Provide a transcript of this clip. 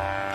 Bye.